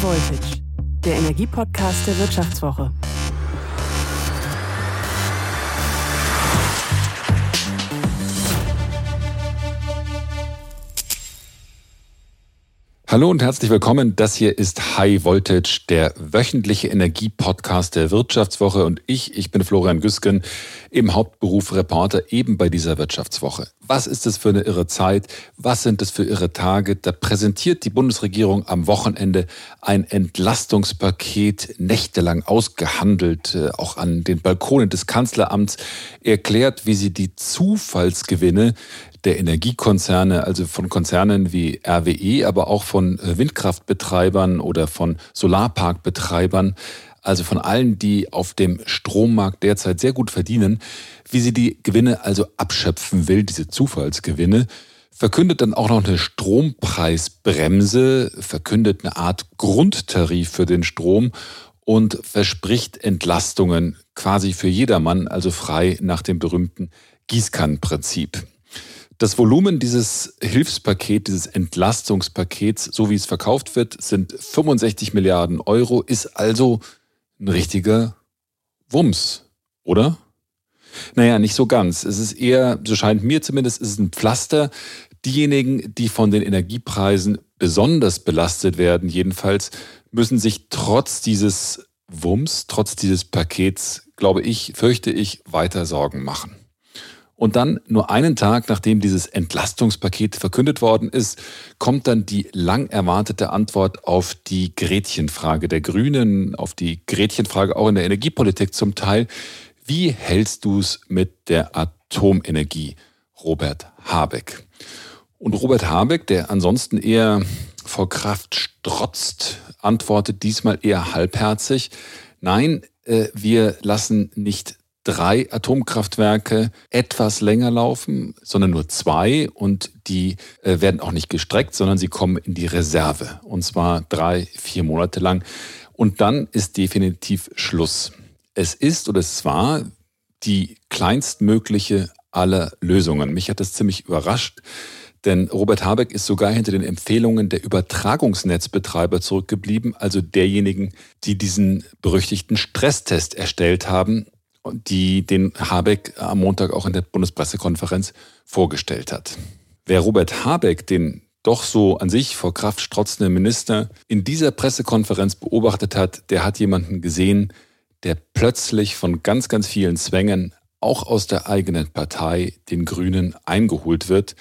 Voltage, der Energiepodcast der Wirtschaftswoche. Hallo und herzlich willkommen. Das hier ist High Voltage, der wöchentliche Energiepodcast der Wirtschaftswoche. Und ich, ich bin Florian Güsken, im Hauptberuf Reporter eben bei dieser Wirtschaftswoche. Was ist das für eine irre Zeit? Was sind das für irre Tage? Da präsentiert die Bundesregierung am Wochenende ein Entlastungspaket, nächtelang ausgehandelt, äh, auch an den Balkonen des Kanzleramts, erklärt, wie sie die Zufallsgewinne der Energiekonzerne, also von Konzernen wie RWE, aber auch von äh, Windkraftbetreibern oder von Solarparkbetreibern, also von allen, die auf dem Strommarkt derzeit sehr gut verdienen, wie sie die Gewinne also abschöpfen will, diese Zufallsgewinne, verkündet dann auch noch eine Strompreisbremse, verkündet eine Art Grundtarif für den Strom und verspricht Entlastungen quasi für jedermann, also frei nach dem berühmten Gießkannenprinzip. Das Volumen dieses Hilfspakets, dieses Entlastungspakets, so wie es verkauft wird, sind 65 Milliarden Euro, ist also ein richtiger Wumms, oder? Naja, nicht so ganz. Es ist eher, so scheint mir zumindest, es ist ein Pflaster. Diejenigen, die von den Energiepreisen besonders belastet werden, jedenfalls, müssen sich trotz dieses Wumms, trotz dieses Pakets, glaube ich, fürchte ich, weiter Sorgen machen. Und dann nur einen Tag, nachdem dieses Entlastungspaket verkündet worden ist, kommt dann die lang erwartete Antwort auf die Gretchenfrage der Grünen, auf die Gretchenfrage auch in der Energiepolitik zum Teil. Wie hältst du es mit der Atomenergie, Robert Habeck? Und Robert Habeck, der ansonsten eher vor Kraft strotzt, antwortet diesmal eher halbherzig. Nein, äh, wir lassen nicht drei Atomkraftwerke etwas länger laufen, sondern nur zwei und die äh, werden auch nicht gestreckt, sondern sie kommen in die Reserve und zwar drei, vier Monate lang und dann ist definitiv Schluss. Es ist oder es war die kleinstmögliche aller Lösungen. Mich hat das ziemlich überrascht. Denn Robert Habeck ist sogar hinter den Empfehlungen der Übertragungsnetzbetreiber zurückgeblieben, also derjenigen, die diesen berüchtigten Stresstest erstellt haben die den Habeck am Montag auch in der Bundespressekonferenz vorgestellt hat. Wer Robert Habeck, den doch so an sich vor Kraft strotzenden Minister, in dieser Pressekonferenz beobachtet hat, der hat jemanden gesehen, der plötzlich von ganz, ganz vielen Zwängen, auch aus der eigenen Partei, den Grünen, eingeholt wird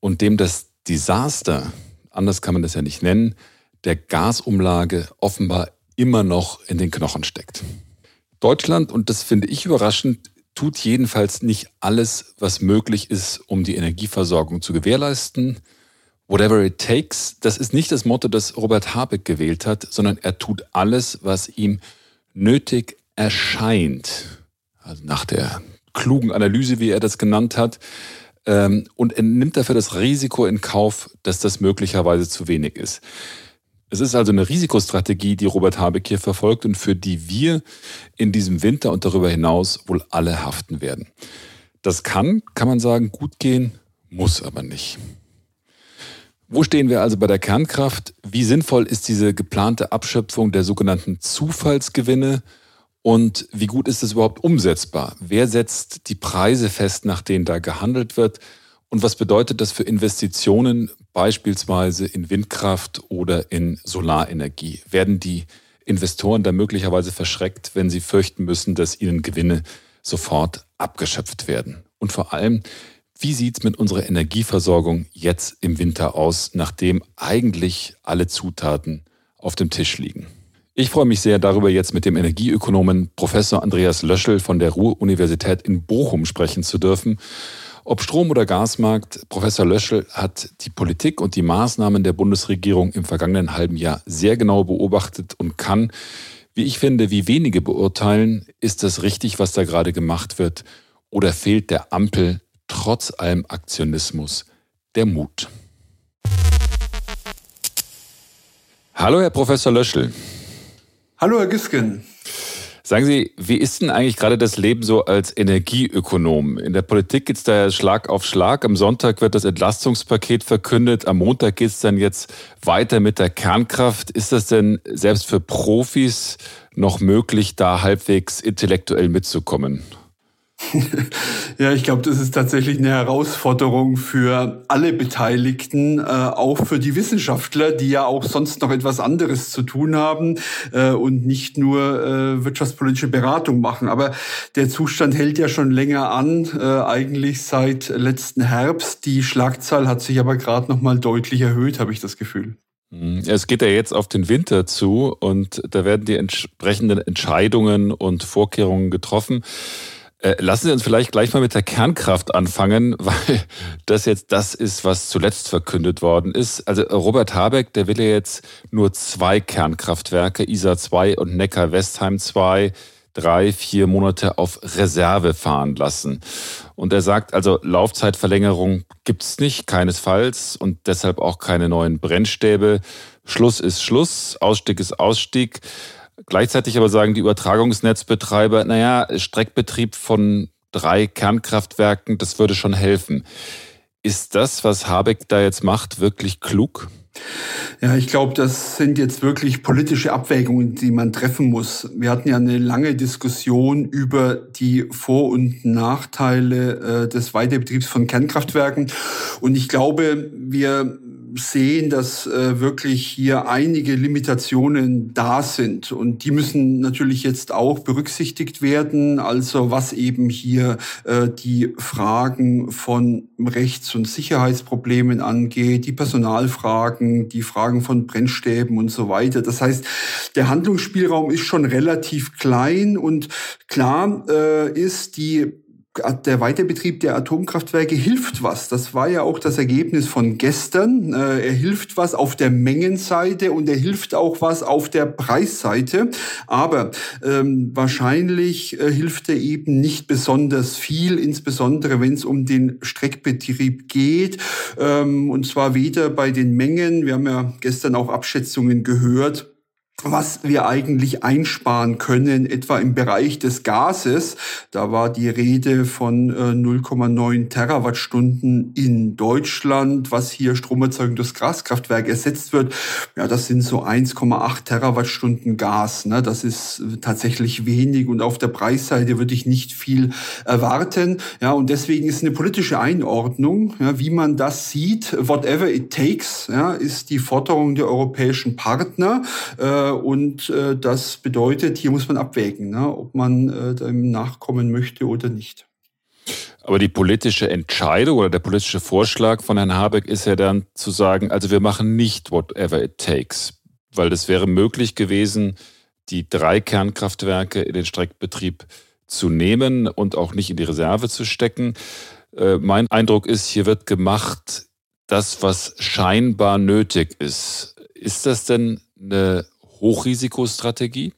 und dem das Desaster, anders kann man das ja nicht nennen, der Gasumlage offenbar immer noch in den Knochen steckt. Deutschland, und das finde ich überraschend, tut jedenfalls nicht alles, was möglich ist, um die Energieversorgung zu gewährleisten. Whatever it takes, das ist nicht das Motto, das Robert Habeck gewählt hat, sondern er tut alles, was ihm nötig erscheint. Also nach der klugen Analyse, wie er das genannt hat. Ähm, und er nimmt dafür das Risiko in Kauf, dass das möglicherweise zu wenig ist. Es ist also eine Risikostrategie, die Robert Habeck hier verfolgt und für die wir in diesem Winter und darüber hinaus wohl alle haften werden. Das kann, kann man sagen, gut gehen, muss aber nicht. Wo stehen wir also bei der Kernkraft? Wie sinnvoll ist diese geplante Abschöpfung der sogenannten Zufallsgewinne? Und wie gut ist es überhaupt umsetzbar? Wer setzt die Preise fest, nach denen da gehandelt wird? Und was bedeutet das für Investitionen beispielsweise in Windkraft oder in Solarenergie? Werden die Investoren da möglicherweise verschreckt, wenn sie fürchten müssen, dass ihnen Gewinne sofort abgeschöpft werden? Und vor allem, wie sieht es mit unserer Energieversorgung jetzt im Winter aus, nachdem eigentlich alle Zutaten auf dem Tisch liegen? Ich freue mich sehr darüber, jetzt mit dem Energieökonomen Professor Andreas Löschel von der Ruhr-Universität in Bochum sprechen zu dürfen. Ob Strom- oder Gasmarkt, Professor Löschel hat die Politik und die Maßnahmen der Bundesregierung im vergangenen halben Jahr sehr genau beobachtet und kann, wie ich finde, wie wenige beurteilen, ist das richtig, was da gerade gemacht wird, oder fehlt der Ampel trotz allem Aktionismus der Mut? Hallo, Herr Professor Löschel. Hallo, Herr Gisken. Sagen Sie, wie ist denn eigentlich gerade das Leben so als Energieökonom? In der Politik geht es da ja Schlag auf Schlag. Am Sonntag wird das Entlastungspaket verkündet. Am Montag geht es dann jetzt weiter mit der Kernkraft. Ist das denn selbst für Profis noch möglich, da halbwegs intellektuell mitzukommen? ja, ich glaube, das ist tatsächlich eine Herausforderung für alle Beteiligten, äh, auch für die Wissenschaftler, die ja auch sonst noch etwas anderes zu tun haben äh, und nicht nur äh, wirtschaftspolitische Beratung machen. Aber der Zustand hält ja schon länger an, äh, eigentlich seit letzten Herbst. Die Schlagzahl hat sich aber gerade noch mal deutlich erhöht, habe ich das Gefühl. Mhm. Es geht ja jetzt auf den Winter zu und da werden die entsprechenden Entscheidungen und Vorkehrungen getroffen. Äh, lassen Sie uns vielleicht gleich mal mit der Kernkraft anfangen, weil das jetzt das ist, was zuletzt verkündet worden ist. Also Robert Habeck, der will ja jetzt nur zwei Kernkraftwerke, ISA 2 und Neckar-Westheim 2, drei, vier Monate auf Reserve fahren lassen. Und er sagt also, Laufzeitverlängerung gibt's nicht, keinesfalls und deshalb auch keine neuen Brennstäbe. Schluss ist Schluss, Ausstieg ist Ausstieg. Gleichzeitig aber sagen die Übertragungsnetzbetreiber, naja, Streckbetrieb von drei Kernkraftwerken, das würde schon helfen. Ist das, was Habeck da jetzt macht, wirklich klug? Ja, ich glaube, das sind jetzt wirklich politische Abwägungen, die man treffen muss. Wir hatten ja eine lange Diskussion über die Vor- und Nachteile äh, des Weiterbetriebs von Kernkraftwerken. Und ich glaube, wir sehen, dass äh, wirklich hier einige Limitationen da sind. Und die müssen natürlich jetzt auch berücksichtigt werden. Also was eben hier äh, die Fragen von Rechts- und Sicherheitsproblemen angeht, die Personalfragen, die Fragen von Brennstäben und so weiter. Das heißt, der Handlungsspielraum ist schon relativ klein und klar äh, ist, die der Weiterbetrieb der Atomkraftwerke hilft was. Das war ja auch das Ergebnis von gestern. Äh, er hilft was auf der Mengenseite und er hilft auch was auf der Preisseite. Aber ähm, wahrscheinlich äh, hilft er eben nicht besonders viel, insbesondere wenn es um den Streckbetrieb geht. Ähm, und zwar weder bei den Mengen, wir haben ja gestern auch Abschätzungen gehört, was wir eigentlich einsparen können, etwa im Bereich des Gases. Da war die Rede von 0,9 äh, Terawattstunden in Deutschland, was hier Stromerzeugung durch Gaskraftwerk ersetzt wird. Ja, das sind so 1,8 Terawattstunden Gas. Ne? Das ist äh, tatsächlich wenig und auf der Preisseite würde ich nicht viel erwarten. Ja, und deswegen ist eine politische Einordnung, ja, wie man das sieht, whatever it takes, ja, ist die Forderung der europäischen Partner. Äh, und äh, das bedeutet, hier muss man abwägen, ne, ob man äh, dem nachkommen möchte oder nicht. Aber die politische Entscheidung oder der politische Vorschlag von Herrn Habeck ist ja dann zu sagen, also wir machen nicht whatever it takes, weil das wäre möglich gewesen, die drei Kernkraftwerke in den Streckbetrieb zu nehmen und auch nicht in die Reserve zu stecken. Mein Eindruck ist, hier wird gemacht, das, was scheinbar nötig ist. Ist das denn eine Hochrisikostrategie?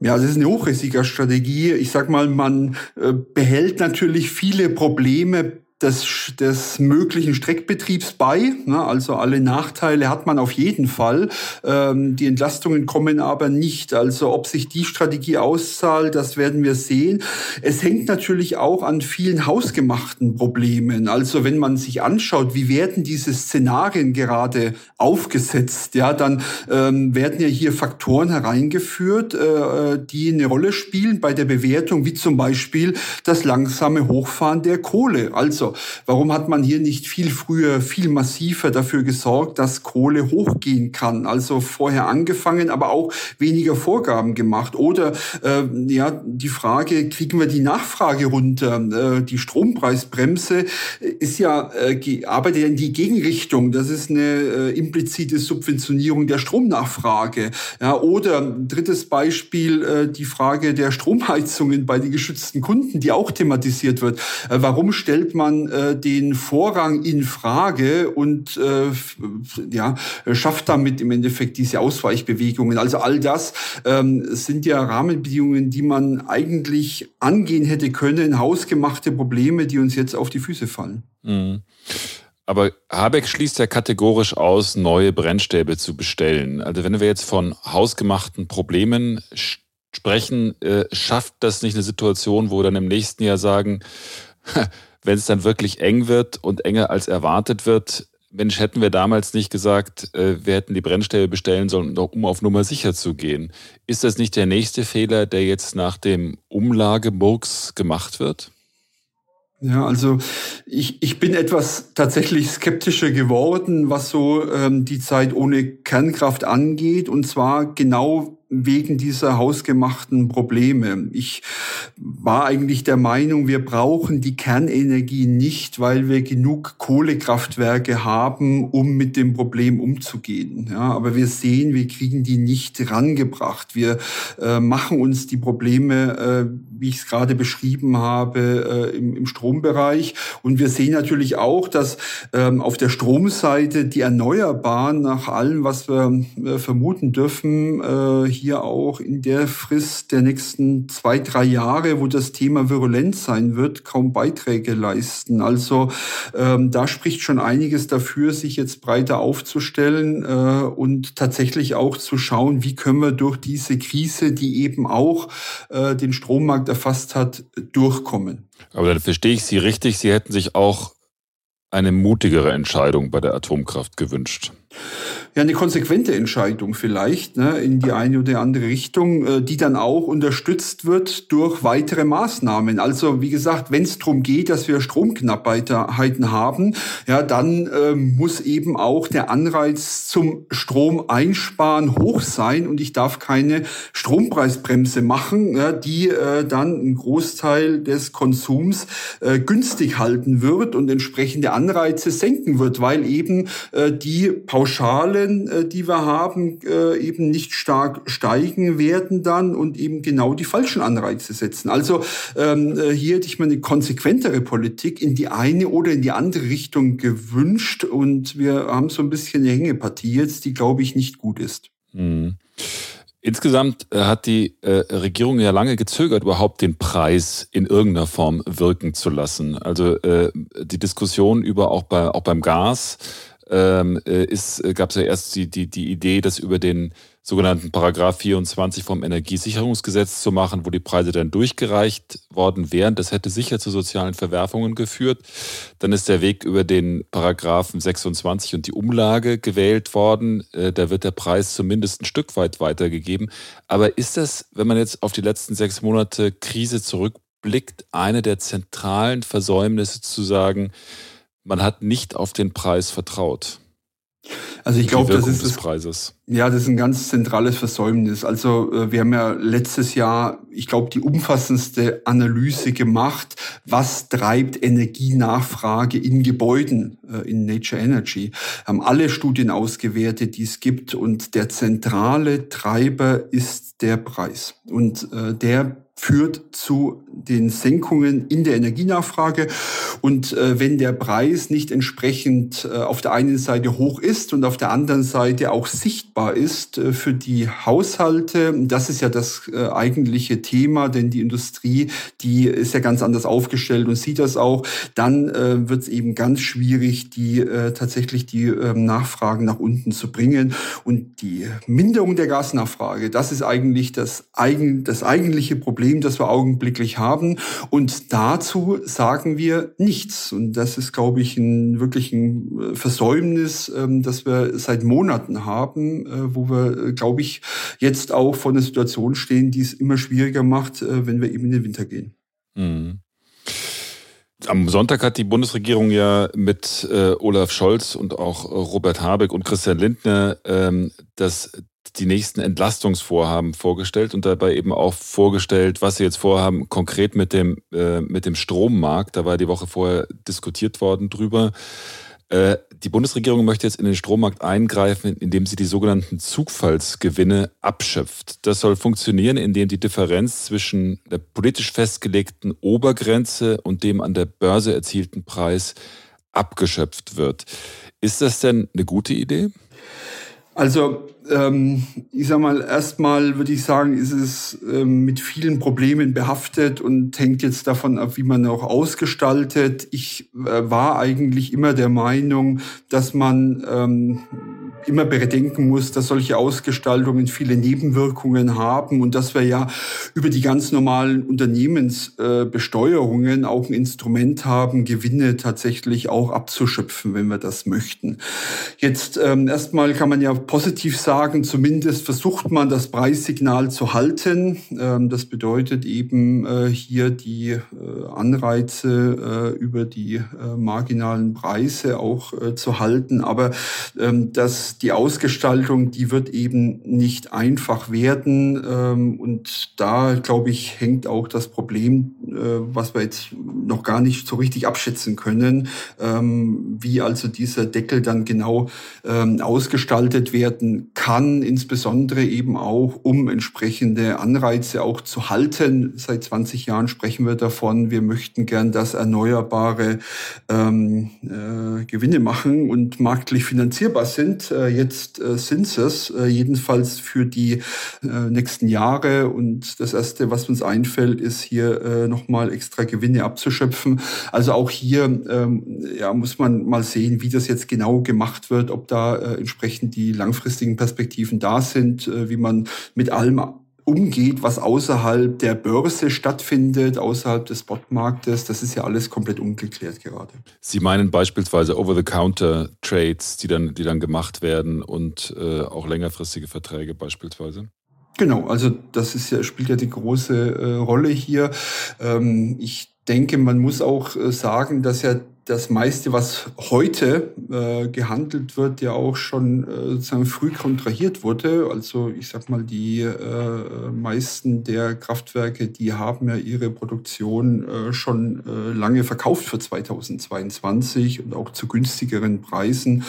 Ja, das ist eine Hochrisikostrategie. Ich sag mal, man äh, behält natürlich viele Probleme des, des möglichen Streckbetriebs bei. Ne? Also alle Nachteile hat man auf jeden Fall. Ähm, die Entlastungen kommen aber nicht. Also ob sich die Strategie auszahlt, das werden wir sehen. Es hängt natürlich auch an vielen hausgemachten Problemen. Also wenn man sich anschaut, wie werden diese Szenarien gerade aufgesetzt, ja, dann ähm, werden ja hier Faktoren hereingeführt, äh, die eine Rolle spielen bei der Bewertung, wie zum Beispiel das langsame Hochfahren der Kohle. Also also warum hat man hier nicht viel früher, viel massiver dafür gesorgt, dass Kohle hochgehen kann? Also vorher angefangen, aber auch weniger Vorgaben gemacht. Oder äh, ja, die Frage, kriegen wir die Nachfrage runter? Äh, die Strompreisbremse ist ja, äh, arbeitet ja in die Gegenrichtung. Das ist eine äh, implizite Subventionierung der Stromnachfrage. Ja, oder drittes Beispiel, äh, die Frage der Stromheizungen bei den geschützten Kunden, die auch thematisiert wird. Äh, warum stellt man man äh, den Vorrang in Frage und äh, ja, schafft damit im Endeffekt diese Ausweichbewegungen. Also all das ähm, sind ja Rahmenbedingungen, die man eigentlich angehen hätte können, hausgemachte Probleme, die uns jetzt auf die Füße fallen. Mhm. Aber Habeck schließt ja kategorisch aus, neue Brennstäbe zu bestellen. Also wenn wir jetzt von hausgemachten Problemen sprechen, äh, schafft das nicht eine Situation, wo wir dann im nächsten Jahr sagen, wenn es dann wirklich eng wird und enger als erwartet wird, Mensch, hätten wir damals nicht gesagt, äh, wir hätten die Brennstäbe bestellen sollen, um auf Nummer sicher zu gehen. Ist das nicht der nächste Fehler, der jetzt nach dem Umlagemurks gemacht wird? Ja, also ich, ich bin etwas tatsächlich skeptischer geworden, was so ähm, die Zeit ohne Kernkraft angeht. Und zwar genau wegen dieser hausgemachten Probleme. Ich war eigentlich der Meinung, wir brauchen die Kernenergie nicht, weil wir genug Kohlekraftwerke haben, um mit dem Problem umzugehen. Ja, aber wir sehen, wir kriegen die nicht rangebracht. Wir äh, machen uns die Probleme, äh, wie ich es gerade beschrieben habe, äh, im, im, Strombereich. Und wir sehen natürlich auch, dass ähm, auf der Stromseite die Erneuerbaren nach allem, was wir äh, vermuten dürfen, äh, hier auch in der Frist der nächsten zwei, drei Jahre, wo das Thema virulent sein wird, kaum Beiträge leisten. Also ähm, da spricht schon einiges dafür, sich jetzt breiter aufzustellen äh, und tatsächlich auch zu schauen, wie können wir durch diese Krise, die eben auch äh, den Strommarkt erfasst hat, durchkommen. Aber dann verstehe ich Sie richtig, Sie hätten sich auch eine mutigere Entscheidung bei der Atomkraft gewünscht ja eine konsequente Entscheidung vielleicht ne, in die eine oder andere Richtung, äh, die dann auch unterstützt wird durch weitere Maßnahmen. Also wie gesagt, wenn es darum geht, dass wir Stromknappheiten haben, ja, dann äh, muss eben auch der Anreiz zum Strom einsparen hoch sein und ich darf keine Strompreisbremse machen, ja, die äh, dann einen Großteil des Konsums äh, günstig halten wird und entsprechende Anreize senken wird, weil eben äh, die Pauschale Zahlen, äh, die wir haben, äh, eben nicht stark steigen werden dann und eben genau die falschen Anreize setzen. Also ähm, äh, hier hätte ich mir eine konsequentere Politik in die eine oder in die andere Richtung gewünscht und wir haben so ein bisschen eine Hängepartie jetzt, die glaube ich nicht gut ist. Mhm. Insgesamt hat die Regierung ja lange gezögert, überhaupt den Preis in irgendeiner Form wirken zu lassen. Also die Diskussion über auch bei auch beim Gas ähm, äh, ist, äh, gab es ja erst die, die, die Idee, das über den sogenannten Paragraph 24 vom Energiesicherungsgesetz zu machen, wo die Preise dann durchgereicht worden wären. Das hätte sicher zu sozialen Verwerfungen geführt. Dann ist der Weg über den Paragraphen 26 und die Umlage gewählt worden. Äh, da wird der Preis zumindest ein Stück weit weitergegeben. Aber ist das, wenn man jetzt auf die letzten sechs Monate Krise zurückblickt, eine der zentralen Versäumnisse zu sagen, man hat nicht auf den Preis vertraut. Also ich glaube, das ist das, Preises. Ja, das ist ein ganz zentrales Versäumnis. Also äh, wir haben ja letztes Jahr, ich glaube, die umfassendste Analyse gemacht, was treibt Energienachfrage in Gebäuden äh, in Nature Energy. Haben alle Studien ausgewertet, die es gibt und der zentrale Treiber ist der Preis und äh, der führt zu den Senkungen in der Energienachfrage. Und äh, wenn der Preis nicht entsprechend äh, auf der einen Seite hoch ist und auf der anderen Seite auch sichtbar ist äh, für die Haushalte, das ist ja das äh, eigentliche Thema, denn die Industrie, die ist ja ganz anders aufgestellt und sieht das auch, dann äh, wird es eben ganz schwierig, die äh, tatsächlich die äh, Nachfragen nach unten zu bringen. Und die Minderung der Gasnachfrage, das ist eigentlich das, eigen, das eigentliche Problem, das wir augenblicklich haben. Und dazu sagen wir nichts. Und das ist, glaube ich, ein wirklich ein äh, Versäumnis, ähm, das wir seit Monaten haben, äh, wo wir, äh, glaube ich, jetzt auch vor einer Situation stehen, die es immer schwieriger macht, wenn wir eben in den Winter gehen. Mhm. Am Sonntag hat die Bundesregierung ja mit äh, Olaf Scholz und auch Robert Habeck und Christian Lindner ähm, das die nächsten Entlastungsvorhaben vorgestellt und dabei eben auch vorgestellt, was sie jetzt vorhaben, konkret mit dem, äh, mit dem Strommarkt. Da war die Woche vorher diskutiert worden drüber. Äh, die Bundesregierung möchte jetzt in den Strommarkt eingreifen, indem sie die sogenannten Zugfallsgewinne abschöpft. Das soll funktionieren, indem die Differenz zwischen der politisch festgelegten Obergrenze und dem an der Börse erzielten Preis abgeschöpft wird. Ist das denn eine gute Idee? Also ähm, ich sag mal, erstmal würde ich sagen, ist es ähm, mit vielen Problemen behaftet und hängt jetzt davon ab, wie man auch ausgestaltet. Ich äh, war eigentlich immer der Meinung, dass man ähm, immer bedenken muss, dass solche Ausgestaltungen viele Nebenwirkungen haben und dass wir ja über die ganz normalen Unternehmensbesteuerungen auch ein Instrument haben, Gewinne tatsächlich auch abzuschöpfen, wenn wir das möchten. Jetzt ähm, erstmal kann man ja positiv sagen, zumindest versucht man das Preissignal zu halten. Ähm, das bedeutet eben äh, hier die äh, Anreize äh, über die äh, marginalen Preise auch äh, zu halten. Aber ähm, die Ausgestaltung, die wird eben nicht einfach werden. Ähm, und da, glaube ich, hängt auch das Problem, äh, was wir jetzt noch gar nicht so richtig abschätzen können, ähm, wie also dieser Deckel dann genau ähm, ausgestaltet werden kann, insbesondere eben auch, um entsprechende Anreize auch zu halten. Seit 20 Jahren sprechen wir davon, wir möchten gern, dass Erneuerbare äh, Gewinne machen und marktlich finanzierbar sind. Äh, jetzt äh, es, äh, jedenfalls für die äh, nächsten Jahre. Und das Erste, was uns einfällt, ist hier äh, nochmal extra Gewinne abzuschöpfen. Also auch hier ähm, ja, muss man mal sehen, wie das jetzt genau gemacht wird, ob da äh, entsprechend die langfristigen Perspektiven da sind, äh, wie man mit allem umgeht, was außerhalb der Börse stattfindet, außerhalb des Spotmarktes. Das ist ja alles komplett ungeklärt gerade. Sie meinen beispielsweise Over-the-Counter-Trades, die dann, die dann gemacht werden und äh, auch längerfristige Verträge beispielsweise? Genau, also das ist ja, spielt ja die große äh, Rolle hier. Ähm, ich denke, man muss auch äh, sagen, dass ja das meiste, was heute äh, gehandelt wird, ja auch schon äh, sozusagen früh kontrahiert wurde. Also ich sag mal, die äh, meisten der Kraftwerke, die haben ja ihre Produktion äh, schon äh, lange verkauft für 2022 und auch zu günstigeren Preisen.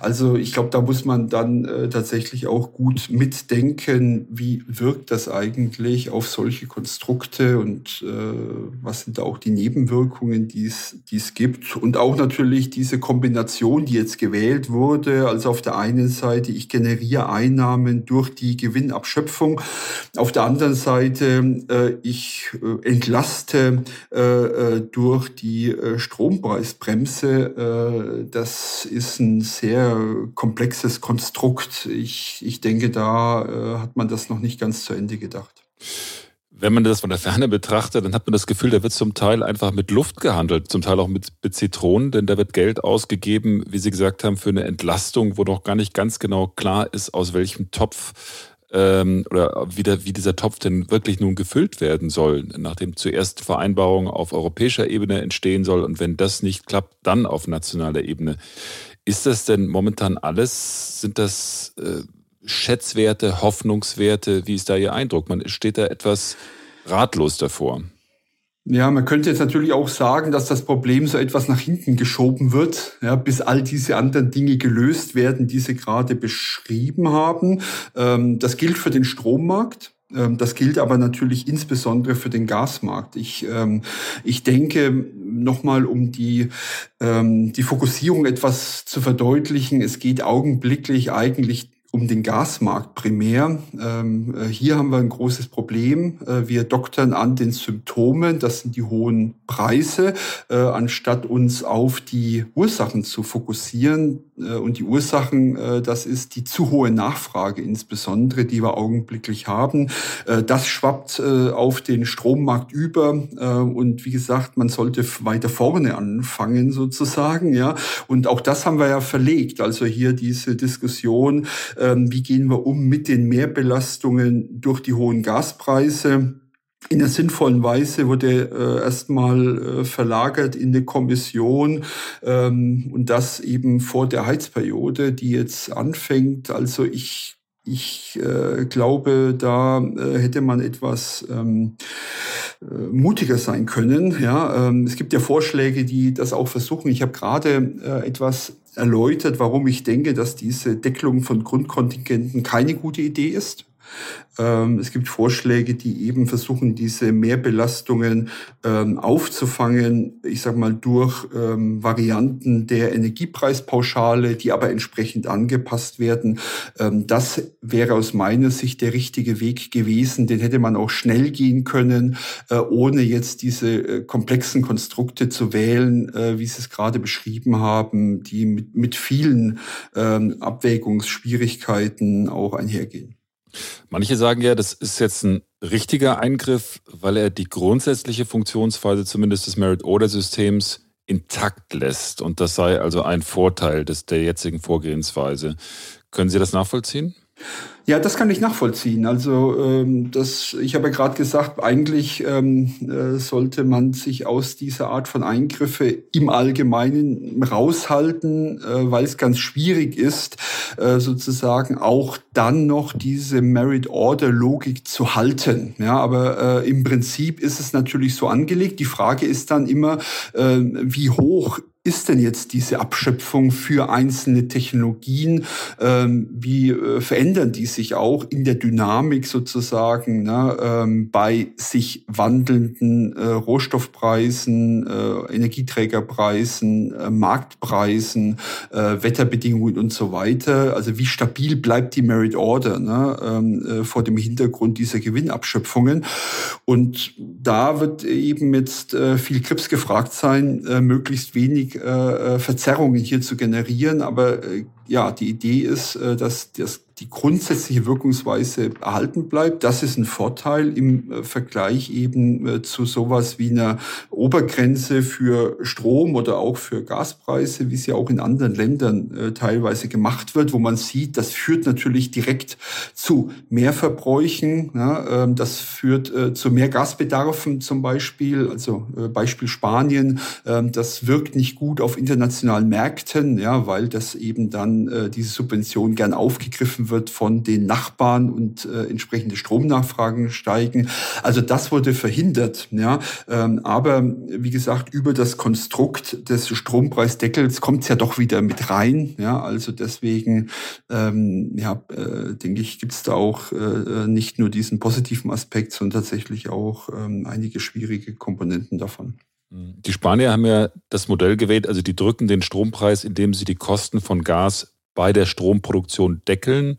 Also ich glaube, da muss man dann äh, tatsächlich auch gut mitdenken, wie wirkt das eigentlich auf solche Konstrukte und äh, was sind da auch die Nebenwirkungen, die es gibt und auch natürlich diese Kombination, die jetzt gewählt wurde. Also auf der einen Seite, ich generiere Einnahmen durch die Gewinnabschöpfung. Auf der anderen Seite, äh, ich äh, entlaste äh, äh durch die äh, Strompreisbremse. Äh, das ist ein sehr komplexes Konstrukt. Ich, ich denke, da hat man das noch nicht ganz zu Ende gedacht. Wenn man das von der Ferne betrachtet, dann hat man das Gefühl, da wird zum Teil einfach mit Luft gehandelt, zum Teil auch mit, mit Zitronen, denn da wird Geld ausgegeben, wie Sie gesagt haben, für eine Entlastung, wo noch gar nicht ganz genau klar ist, aus welchem Topf ähm, oder wie, der, wie dieser Topf denn wirklich nun gefüllt werden soll, nachdem zuerst Vereinbarungen auf europäischer Ebene entstehen soll und wenn das nicht klappt, dann auf nationaler Ebene. Ist das denn momentan alles, sind das äh, Schätzwerte, Hoffnungswerte? Wie ist da Ihr Eindruck? Man steht da etwas ratlos davor. Ja, man könnte jetzt natürlich auch sagen, dass das Problem so etwas nach hinten geschoben wird, ja, bis all diese anderen Dinge gelöst werden, die Sie gerade beschrieben haben. Ähm, das gilt für den Strommarkt. Ähm, das gilt aber natürlich insbesondere für den Gasmarkt. Ich, ähm, ich denke, nochmal um die, die Fokussierung etwas zu verdeutlichen, es geht augenblicklich eigentlich um den Gasmarkt primär. Ähm, äh, hier haben wir ein großes Problem. Äh, wir doktern an den Symptomen, das sind die hohen Preise, äh, anstatt uns auf die Ursachen zu fokussieren. Äh, und die Ursachen, äh, das ist die zu hohe Nachfrage insbesondere, die wir augenblicklich haben. Äh, das schwappt auf den Strommarkt über. und wie gesagt, man sollte weiter vorne anfangen sozusagen. Ja. Und auch das haben wir ja verlegt. Also hier diese Diskussion, ähm, wie gehen wir um mit den Mehrbelastungen durch die hohen Gaspreise? in einer sinnvollen Weise wurde äh, erstmal äh, verlagert in eine Kommission ähm, und das eben vor der Heizperiode, die jetzt anfängt. Also ich ich äh, glaube, da äh, hätte man etwas ähm, äh, mutiger sein können. Ja, ähm, es gibt ja Vorschläge, die das auch versuchen. Ich habe gerade äh, etwas erläutert, warum ich denke, dass diese Deckelung von Grundkontingenten keine gute Idee ist. Ähm, es gibt Vorschläge, die eben versuchen, diese Mehrbelastungen ähm, aufzufangen, ich sage mal durch ähm, Varianten der Energiepreispauschale, die aber entsprechend angepasst werden. das wäre aus meiner Sicht der richtige Weg gewesen. Den hätte man auch schnell gehen können, äh, ohne jetzt diese äh, komplexen Konstrukte zu wählen, äh, wie Sie es gerade beschrieben haben, die mit, mit vielen Abwägungsschwierigkeiten auch einhergehen. Manche sagen ja, das ist jetzt ein richtiger Eingriff, weil er die grundsätzliche Funktionsweise zumindest des Merit-Order-Systems intakt lässt. Und das sei also ein Vorteil des, der jetzigen Vorgehensweise. Können Sie das nachvollziehen? Ja, das kann ich nachvollziehen. Also ähm, das, ich habe ja gerade gesagt, eigentlich ähm, äh, sollte man sich aus dieser Art von Eingriffe im Allgemeinen raushalten, äh, weil es ganz schwierig ist, äh, sozusagen auch dann noch diese Merit-Order-Logik zu halten. Ja, aber äh, im Prinzip ist es natürlich so angelegt. Die Frage ist dann immer, äh, wie hoch ist denn jetzt diese Abschöpfung für einzelne Technologien? Ähm, wie äh, verändern die sich auch in der Dynamik sozusagen ne, ähm, bei sich wandelnden äh, Rohstoffpreisen, äh, Energieträgerpreisen, äh, Marktpreisen, äh, Wetterbedingungen und so weiter? Also wie stabil bleibt die Merit Order ne, ähm, äh, vor dem Hintergrund dieser Gewinnabschöpfungen? Und da wird eben jetzt viel Krips gefragt sein, möglichst wenig äh, Verzerrungen hier zu generieren. Aber äh, ja, die Idee ist, äh, dass das die grundsätzliche Wirkungsweise erhalten bleibt. Das ist ein Vorteil im äh, Vergleich eben äh, zu sowas wie einer Obergrenze für Strom oder auch für Gaspreise, wie sie auch in anderen Ländern teilweise gemacht wird, wo man sieht, das führt natürlich direkt zu mehr Verbräuchen. Ähm, das führt zu mehr Gasbedarfen zum Beispiel, also Beispiel Spanien. Ähm, das wirkt nicht gut auf internationalen Märkten, ja, weil das eben dann diese Subvention gern aufgegriffen wird von den Nachbarn und äh, entsprechende Stromnachfragen steigen. Also das wurde verhindert. Ja, ähm, aber wie gesagt über das Konstrukt des Strompreisdeckels kommt es ja doch wieder mit rein. Ja, also deswegen ähm, ja, äh, denke ich, gibt es da auch äh, nicht nur diesen positiven Aspekt, sondern tatsächlich auch ähm, einige schwierige Komponenten davon. Die Spanier haben ja das Modell gewählt, also die drücken den Strompreis, indem sie die Kosten von Gas bei der Stromproduktion deckeln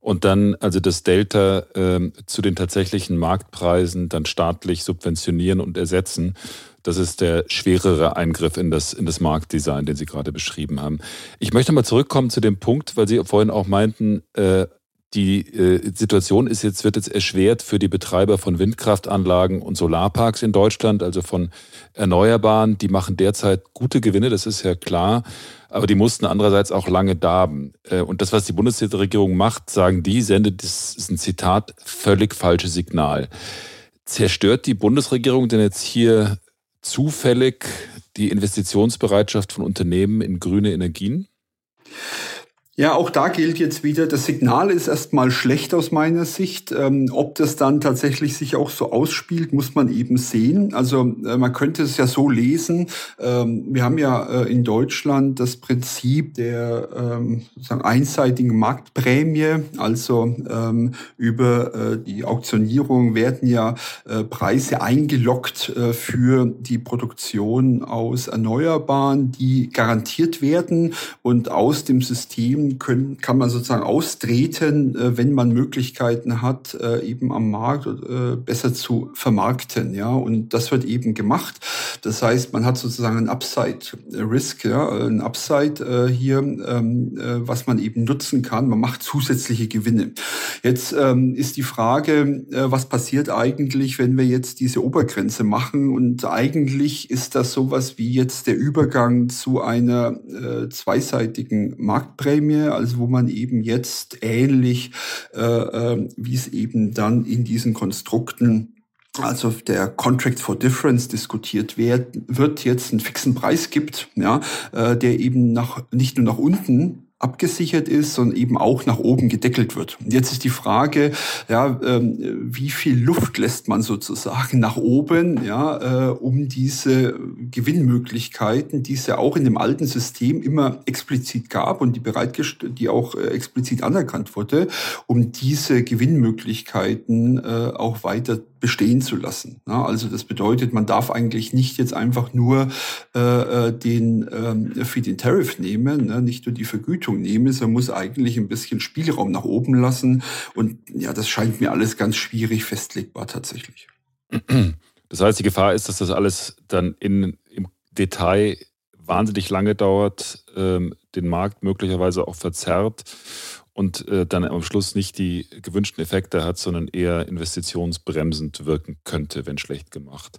und dann also das Delta äh, zu den tatsächlichen Marktpreisen dann staatlich subventionieren und ersetzen. Das ist der schwerere Eingriff in das, in das Marktdesign, den Sie gerade beschrieben haben. Ich möchte mal zurückkommen zu dem Punkt, weil Sie vorhin auch meinten, äh, die äh, Situation ist jetzt, wird jetzt erschwert für die Betreiber von Windkraftanlagen und Solarparks in Deutschland, also von Erneuerbaren. Die machen derzeit gute Gewinne, das ist ja klar aber die mussten andererseits auch lange darben. Äh, und das, was die Bundesregierung macht, sagen die, sendet, das ist ein Zitat, völlig falsches Signal. Zerstört die Bundesregierung denn jetzt hier zufällig die Investitionsbereitschaft von Unternehmen in grüne Energien? Ja, auch da gilt jetzt wieder, das Signal ist erstmal schlecht aus meiner Sicht. Ähm, ob das dann tatsächlich sich auch so ausspielt, muss man eben sehen. Also äh, man könnte es ja so lesen. Ähm, wir haben ja äh, in Deutschland das Prinzip der ähm, einseitigen Marktprämie. Also ähm, über äh, die Auktionierung werden ja äh, Preise eingeloggt äh, für die Produktion aus Erneuerbaren, die garantiert werden und aus dem System können, kann man sozusagen austreten, äh, wenn man Möglichkeiten hat, äh, eben am Markt äh, besser zu vermarkten. Ja, und das wird eben gemacht. Das heißt, man hat sozusagen ein Upside-Risk, ja, ein Upside hier, ähm, was man eben nutzen kann. Man macht zusätzliche Gewinne. Jetzt ähm, ist die Frage, was passiert eigentlich, wenn wir jetzt diese Obergrenze machen? Und eigentlich ist das sowas wie jetzt der Übergang zu einer zweiseitigen Marktprämie also wo man eben jetzt ähnlich, äh, äh, wie es eben dann in diesen Konstrukten also der Contract for Difference diskutiert wird, wird jetzt einen fixen Preis gibt, ja, äh, der eben nach, nicht nur nach unten abgesichert ist, sondern eben auch nach oben gedeckelt wird. Und jetzt ist die Frage, ja, ähm, wie viel Luft lässt man sozusagen nach oben, ja, äh, um diese Gewinnmöglichkeiten, die es ja auch in dem alten System immer explizit gab und die bereitgestellt, die auch äh, explizit anerkannt wurde, um diese Gewinnmöglichkeiten äh, auch weiter bestehen zu lassen. Also das bedeutet, man darf eigentlich nicht jetzt einfach nur äh, äh den äh, für den Tariff nehmen, ne, nicht nur die Vergütung nehmen, sondern muss eigentlich ein bisschen Spielraum nach oben lassen. Und ja, das scheint mir alles ganz schwierig festlegbar tatsächlich. Das heißt, die Gefahr ist, dass das alles dann in, im Detail wahnsinnig lange dauert, ähm, den Markt möglicherweise auch verzerrt und äh, dann am Schluss nicht die gewünschten Effekte hat, sondern eher investitionsbremsend wirken könnte, wenn schlecht gemacht.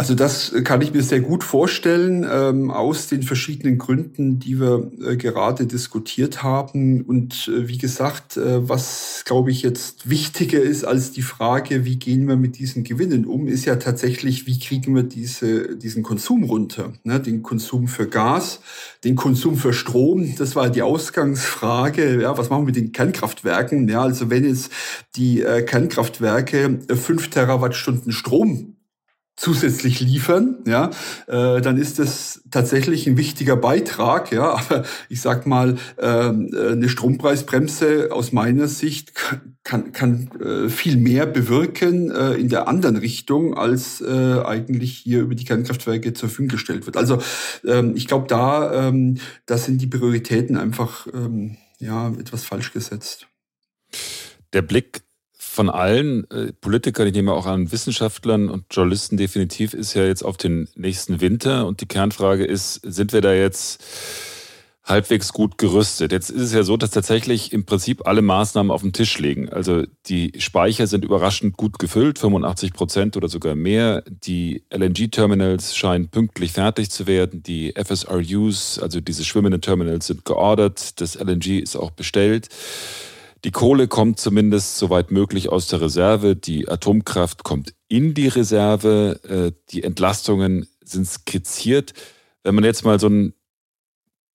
Also das kann ich mir sehr gut vorstellen, ähm, aus den verschiedenen Gründen, die wir äh, gerade diskutiert haben. Und äh, wie gesagt, äh, was, glaube ich, jetzt wichtiger ist als die Frage, wie gehen wir mit diesen Gewinnen um, ist ja tatsächlich, wie kriegen wir diese, diesen Konsum runter. Ne? Den Konsum für Gas, den Konsum für Strom, das war die Ausgangsfrage. Ja, was machen wir mit den Kernkraftwerken? Ja, also wenn jetzt die äh, Kernkraftwerke äh, fünf Terawattstunden Strom zusätzlich liefern, ja, äh, dann ist das tatsächlich ein wichtiger Beitrag, ja. Aber ich sag mal, ähm, äh, eine Strompreisbremse aus meiner Sicht kann, kann äh, viel mehr bewirken äh, in der anderen Richtung, als äh, eigentlich hier über die Kernkraftwerke zur Verfügung gestellt wird. Also ähm, ich glaube, da, ähm, da sind die Prioritäten einfach ähm, ja etwas falsch gesetzt. Der Blick von allen äh, Politikern, ich nehme auch an Wissenschaftlern und Journalisten definitiv, ist ja jetzt auf den nächsten Winter. Und die Kernfrage ist, sind wir da jetzt halbwegs gut gerüstet? Jetzt ist es ja so, dass tatsächlich im Prinzip alle Maßnahmen auf dem Tisch liegen. Also die Speicher sind überraschend gut gefüllt, 85 Prozent oder sogar mehr. Die LNG-Terminals scheinen pünktlich fertig zu werden. Die FSRUs, also diese schwimmenden Terminals, sind geordert. Das LNG ist auch bestellt. Die Kohle kommt zumindest soweit möglich aus der Reserve. Die Atomkraft kommt in die Reserve. Äh, die Entlastungen sind skizziert. Wenn man jetzt mal so ein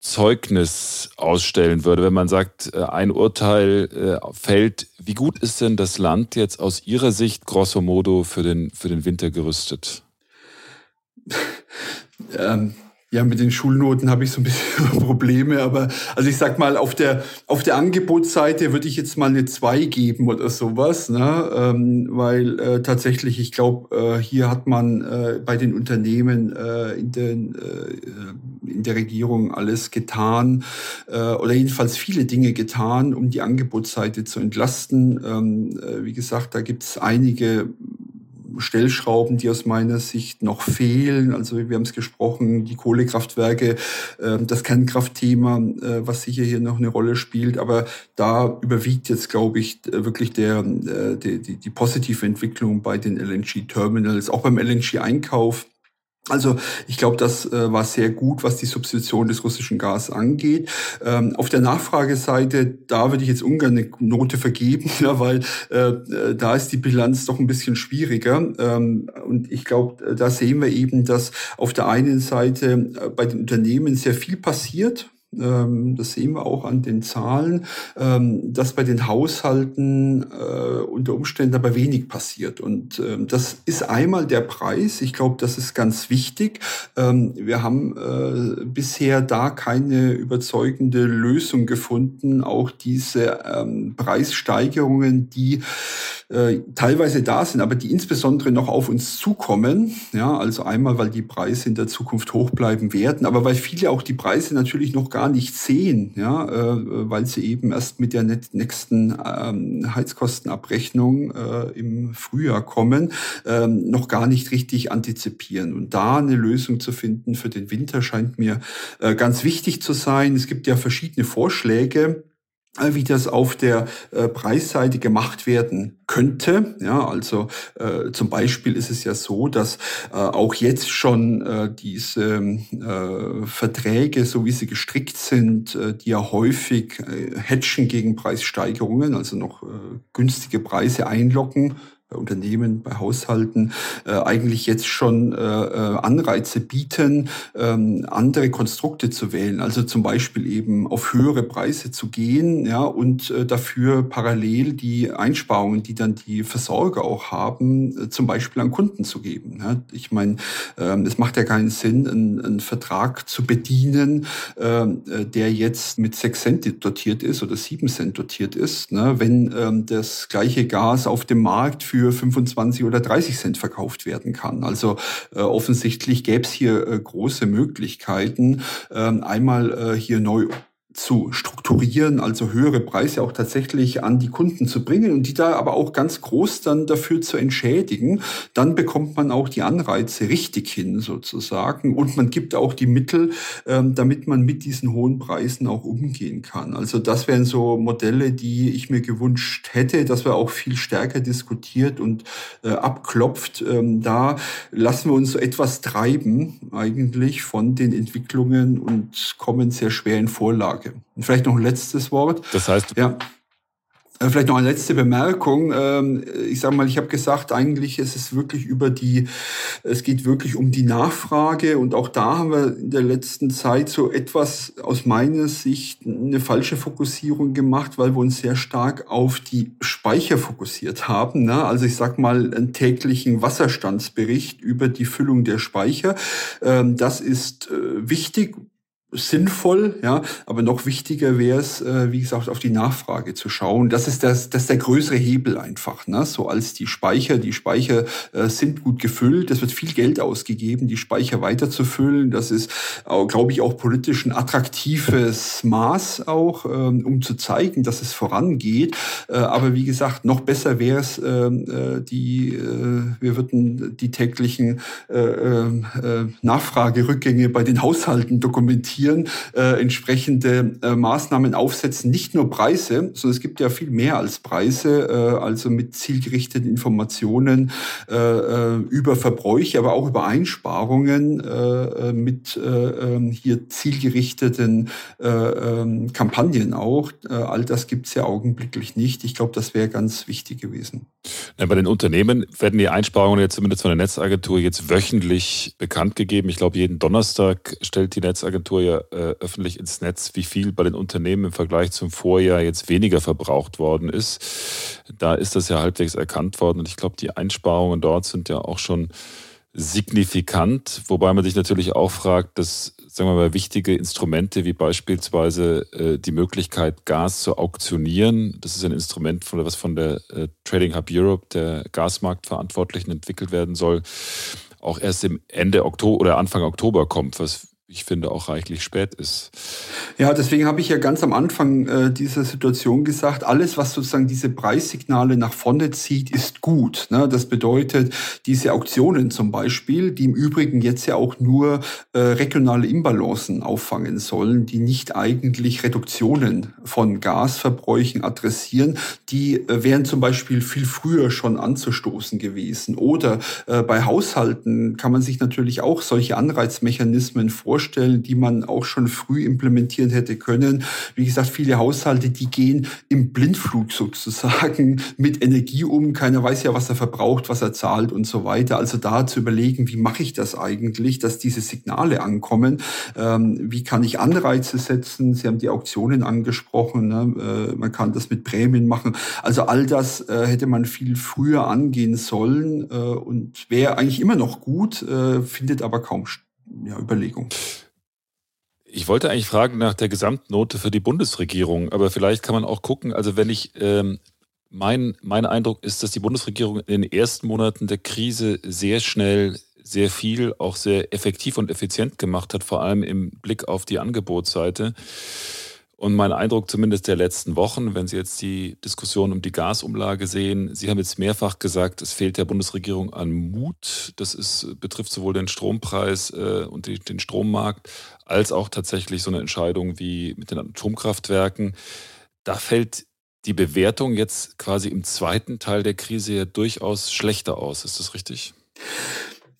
Zeugnis ausstellen würde, wenn man sagt, äh, ein Urteil äh, fällt, wie gut ist denn das Land jetzt aus Ihrer Sicht grosso modo für den, für den Winter gerüstet? ähm, ja, mit den Schulnoten habe ich so ein bisschen Probleme, aber also ich sag mal, auf der, auf der Angebotsseite würde ich jetzt mal eine 2 geben oder sowas, ne? Ähm, weil äh, tatsächlich, ich glaube, äh, hier hat man äh, bei den Unternehmen äh, in, den, äh, in der Regierung alles getan äh, oder jedenfalls viele Dinge getan, um die Angebotsseite zu entlasten. Ähm, äh, wie gesagt, da gibt es einige Stellschrauben, die aus meiner Sicht noch fehlen. Also wir haben es gesprochen, die Kohlekraftwerke, ähm, das Kernkraftthema, äh, was sicher hier noch eine Rolle spielt. Aber da überwiegt jetzt, glaube ich, wirklich der, äh, die, die, die positive Entwicklung bei den LNG-Terminals, auch beim LNG-Einkauf. Also ich glaube, das äh, war sehr gut, was die Substitution des russischen Gas angeht. Ähm, auf der Nachfrageseite, da würde ich jetzt ungern eine Note vergeben, ja, weil äh, äh, da ist die Bilanz doch ein bisschen schwieriger. Ähm, und ich glaube, da sehen wir eben, dass auf der einen Seite äh, bei den Unternehmen sehr viel passiert, das sehen wir auch an den Zahlen, ähm, dass bei den Haushalten äh, unter Umständen aber wenig passiert. Und ähm, das ist einmal der Preis. Ich glaube, das ist ganz wichtig. Wir haben äh, bisher da keine überzeugende Lösung gefunden. Auch diese Preissteigerungen, die äh, teilweise da sind, aber die insbesondere noch auf uns zukommen. Ja, also einmal, weil die Preise in der Zukunft hoch bleiben werden, aber weil viele auch die Preise natürlich noch gar nicht sehen, ja, äh, weil sie eben erst mit der nächsten ähm, Heizkostenabrechnung äh, im Frühjahr kommen, ähm, noch gar nicht richtig antizipieren. Und da eine Lösung zu finden für den Winter scheint mir äh, ganz wichtig zu sein. Es gibt ja verschiedene Vorschläge wie das auf der äh, Preisseite gemacht werden könnte. Ja, also äh, zum Beispiel ist es ja so, dass äh, auch jetzt schon äh, diese äh, Verträge, so wie sie gestrickt sind, äh, die ja häufig äh, hedgen gegen Preissteigerungen, also noch äh, günstige Preise einlocken, bei Unternehmen, bei Haushalten äh, eigentlich jetzt schon äh, äh, Anreize bieten, ähm, andere Konstrukte zu wählen. Also zum Beispiel eben auf höhere Preise zu gehen, ja, und äh, dafür parallel die Einsparungen, die dann die Versorger auch haben, äh, zum Beispiel an Kunden zu geben. Ja. Ich meine, ähm, es macht ja keinen Sinn, einen, einen Vertrag zu bedienen, ähm, äh, der jetzt mit sechs Cent dotiert ist oder sieben Cent dotiert ist, ne, wenn ähm, das gleiche Gas auf dem Markt für für 25 oder 30 Cent verkauft werden kann. Also äh, offensichtlich gäbe es hier äh, große Möglichkeiten, äh, einmal äh, hier neu zu strukturieren, also höhere Preise auch tatsächlich an die Kunden zu bringen und die da aber auch ganz groß dann dafür zu entschädigen, dann bekommt man auch die Anreize richtig hin sozusagen und man gibt auch die Mittel, ähm, damit man mit diesen hohen Preisen auch umgehen kann. Also das wären so Modelle, die ich mir gewünscht hätte, dass wir auch viel stärker diskutiert und äh, abklopft. Ähm, da lassen wir uns so etwas treiben eigentlich von den Entwicklungen und kommen sehr schwer in Vorlage. Marke. Und vielleicht noch ein letztes Wort. Das heißt, ja. Äh, vielleicht noch eine letzte Bemerkung. Ähm, ich sage mal, ich habe gesagt, eigentlich ist es wirklich über die, es geht wirklich um die Nachfrage und auch da haben wir in der letzten Zeit so etwas aus meiner Sicht eine falsche Fokussierung gemacht, weil wir uns sehr stark auf die Speicher fokussiert haben. Ne? Also ich sage mal einen täglichen Wasserstandsbericht über die Füllung der Speicher. Ähm, das ist äh, wichtig sinnvoll, ja, aber noch wichtiger wäre es, äh, wie gesagt, auf die Nachfrage zu schauen. Das ist das, das ist der größere Hebel einfach, ne? So als die Speicher, die Speicher äh, sind gut gefüllt, es wird viel Geld ausgegeben, die Speicher weiterzufüllen. Das ist, glaube ich, auch politisch ein attraktives Maß auch, ähm, um zu zeigen, dass es vorangeht. Äh, aber wie gesagt, noch besser wäre es, ähm, äh, die, äh, wir würden die täglichen äh, äh, Nachfragerückgänge bei den Haushalten dokumentieren diskutieren, äh, entsprechende äh, Maßnahmen aufsetzen, nicht nur Preise, sondern es gibt ja viel mehr als Preise, äh, also mit zielgerichteten Informationen äh, äh über Verbräuche, aber auch über Einsparungen äh, äh mit äh, ähm, hier zielgerichteten äh, äh, Kampagnen auch. Äh, all das gibt es ja augenblicklich nicht. Ich glaube, das wäre ganz wichtig gewesen. Ja, bei den Unternehmen werden die Einsparungen jetzt zumindest von der Netzagentur jetzt wöchentlich bekannt gegeben. Ich glaube, jeden Donnerstag stellt die Netzagentur ja äh, öffentlich ins Netz, wie viel bei den Unternehmen im Vergleich zum Vorjahr jetzt weniger verbraucht worden ist. Da ist das ja halbwegs erkannt worden und ich glaube, die Einsparungen dort sind ja auch schon signifikant, wobei man sich natürlich auch fragt, dass sagen wir mal wichtige Instrumente wie beispielsweise äh, die Möglichkeit Gas zu auktionieren, das ist ein Instrument von was von der äh, Trading Hub Europe, der Gasmarktverantwortlichen entwickelt werden soll, auch erst im Ende Oktober oder Anfang Oktober kommt, was ich finde, auch reichlich spät ist. Ja, deswegen habe ich ja ganz am Anfang äh, dieser Situation gesagt, alles, was sozusagen diese Preissignale nach vorne zieht, ist gut. Ne? Das bedeutet, diese Auktionen zum Beispiel, die im Übrigen jetzt ja auch nur äh, regionale Imbalancen auffangen sollen, die nicht eigentlich Reduktionen von Gasverbräuchen adressieren, die äh, wären zum Beispiel viel früher schon anzustoßen gewesen. Oder äh, bei Haushalten kann man sich natürlich auch solche Anreizmechanismen vorstellen vorstellen, die man auch schon früh implementieren hätte können. Wie gesagt, viele Haushalte, die gehen im Blindflug sozusagen mit Energie um. Keiner weiß ja, was er verbraucht, was er zahlt und so weiter. Also da zu überlegen, wie mache ich das eigentlich, dass diese Signale ankommen? Ähm, wie kann ich Anreize setzen? Sie haben die Auktionen angesprochen. Ne? Äh, man kann das mit Prämien machen. Also all das äh, hätte man viel früher angehen sollen äh, und wäre eigentlich immer noch gut, äh, findet aber kaum statt ja, Überlegung. Ich wollte eigentlich fragen nach der Gesamtnote für die Bundesregierung, aber vielleicht kann man auch gucken, also wenn ich, ähm, mein, mein Eindruck ist, dass die Bundesregierung in den ersten Monaten der Krise sehr schnell sehr viel, auch sehr effektiv und effizient gemacht hat, vor allem im Blick auf die Angebotsseite. Und mein Eindruck zumindest der letzten Wochen, wenn Sie jetzt die Diskussion um die Gasumlage sehen, Sie haben jetzt mehrfach gesagt, es fehlt der Bundesregierung an Mut. Das ist, betrifft sowohl den Strompreis äh, und den Strommarkt als auch tatsächlich so eine Entscheidung wie mit den Atomkraftwerken. Da fällt die Bewertung jetzt quasi im zweiten Teil der Krise ja durchaus schlechter aus. Ist das richtig?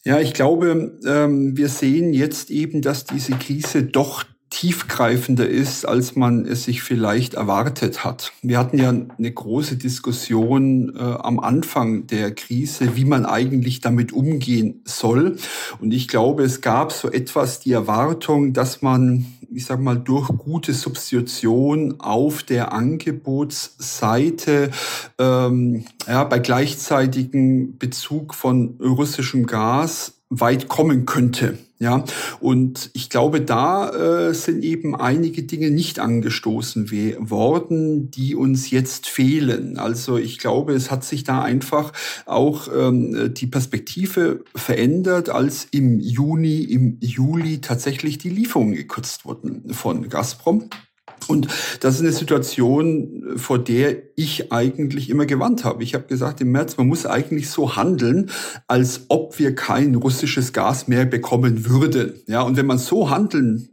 Ja, ich glaube, ähm, wir sehen jetzt eben, dass diese Krise doch tiefgreifender ist, als man es sich vielleicht erwartet hat. Wir hatten ja eine große Diskussion äh, am Anfang der Krise, wie man eigentlich damit umgehen soll. Und ich glaube, es gab so etwas die Erwartung, dass man, ich sag mal, durch gute Substitution auf der Angebotsseite ähm, ja, bei gleichzeitigem Bezug von russischem Gas weit kommen könnte. Ja, und ich glaube, da äh, sind eben einige Dinge nicht angestoßen worden, die uns jetzt fehlen. Also ich glaube, es hat sich da einfach auch ähm, die Perspektive verändert, als im Juni, im Juli tatsächlich die Lieferungen gekürzt wurden von Gazprom. Und das ist eine Situation, vor der ich eigentlich immer gewarnt habe. Ich habe gesagt im März, man muss eigentlich so handeln, als ob wir kein russisches Gas mehr bekommen würden. Ja, und wenn man so handeln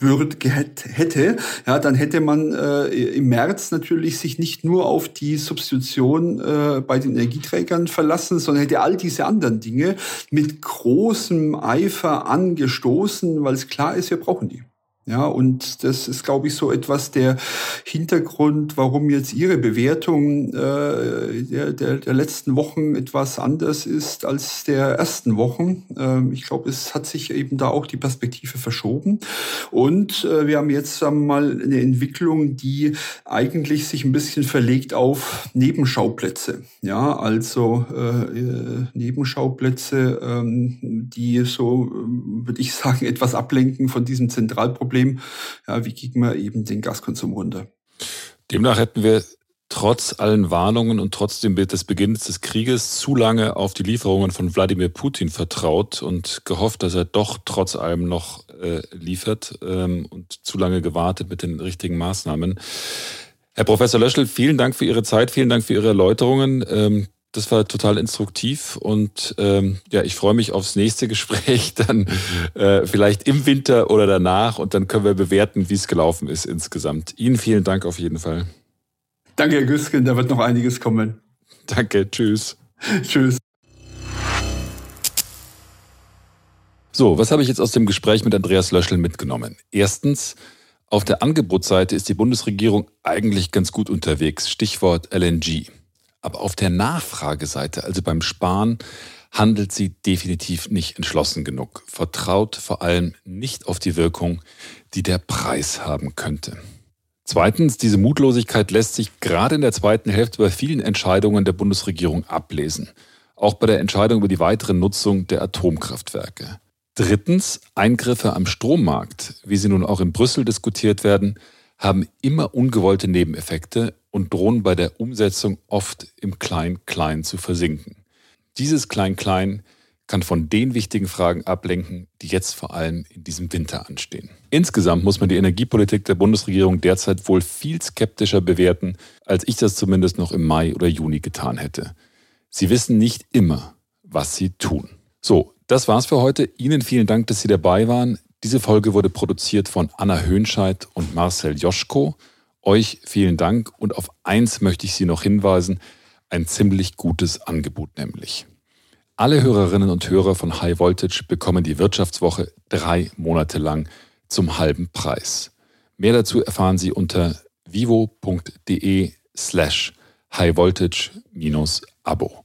würde, hätte, ja, dann hätte man äh, im März natürlich sich nicht nur auf die Substitution äh, bei den Energieträgern verlassen, sondern hätte all diese anderen Dinge mit großem Eifer angestoßen, weil es klar ist, wir brauchen die. Ja, und das ist, glaube ich, so etwas der Hintergrund, warum jetzt Ihre Bewertung äh, der, der, der letzten Wochen etwas anders ist als der ersten Wochen. Ähm, ich glaube, es hat sich eben da auch die Perspektive verschoben. Und äh, wir haben jetzt mal eine Entwicklung, die eigentlich sich ein bisschen verlegt auf Nebenschauplätze. Ja, also äh, äh Nebenschauplätze, ähm, die so, äh, würde ich sagen, etwas ablenken von diesem Zentralproblem Problem, ja, wie kriegen wir eben den Gaskonsum runter? Demnach hätten wir trotz allen Warnungen und trotzdem des Beginns des Krieges zu lange auf die Lieferungen von Wladimir Putin vertraut und gehofft, dass er doch trotz allem noch äh, liefert ähm, und zu lange gewartet mit den richtigen Maßnahmen. Herr Professor Löschel, vielen Dank für Ihre Zeit, vielen Dank für Ihre Erläuterungen. Ähm, das war total instruktiv und ähm, ja, ich freue mich aufs nächste Gespräch dann äh, vielleicht im Winter oder danach und dann können wir bewerten, wie es gelaufen ist insgesamt. Ihnen vielen Dank auf jeden Fall. Danke, Herr Güsken, da wird noch einiges kommen. Danke, tschüss. tschüss. So, was habe ich jetzt aus dem Gespräch mit Andreas Löschel mitgenommen? Erstens, auf der Angebotsseite ist die Bundesregierung eigentlich ganz gut unterwegs. Stichwort LNG. Aber auf der Nachfrageseite, also beim Sparen, handelt sie definitiv nicht entschlossen genug, vertraut vor allem nicht auf die Wirkung, die der Preis haben könnte. Zweitens, diese Mutlosigkeit lässt sich gerade in der zweiten Hälfte bei vielen Entscheidungen der Bundesregierung ablesen, auch bei der Entscheidung über die weitere Nutzung der Atomkraftwerke. Drittens, Eingriffe am Strommarkt, wie sie nun auch in Brüssel diskutiert werden, haben immer ungewollte Nebeneffekte und drohen bei der Umsetzung oft im Klein-Klein zu versinken. Dieses Klein-Klein kann von den wichtigen Fragen ablenken, die jetzt vor allem in diesem Winter anstehen. Insgesamt muss man die Energiepolitik der Bundesregierung derzeit wohl viel skeptischer bewerten, als ich das zumindest noch im Mai oder Juni getan hätte. Sie wissen nicht immer, was sie tun. So, das war's für heute. Ihnen vielen Dank, dass Sie dabei waren. Diese Folge wurde produziert von Anna Höhnscheid und Marcel Joschko. Euch vielen Dank und auf eins möchte ich Sie noch hinweisen, ein ziemlich gutes Angebot nämlich. Alle Hörerinnen und Hörer von High Voltage bekommen die Wirtschaftswoche drei Monate lang zum halben Preis. Mehr dazu erfahren Sie unter vivo.de slash highvoltage-abo.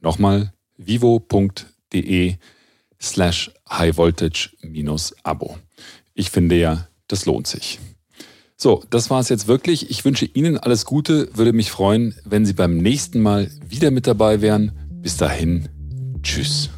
Nochmal vivo.de slash highvoltage-abo. Ich finde ja, das lohnt sich. So, das war es jetzt wirklich. Ich wünsche Ihnen alles Gute, würde mich freuen, wenn Sie beim nächsten Mal wieder mit dabei wären. Bis dahin, tschüss.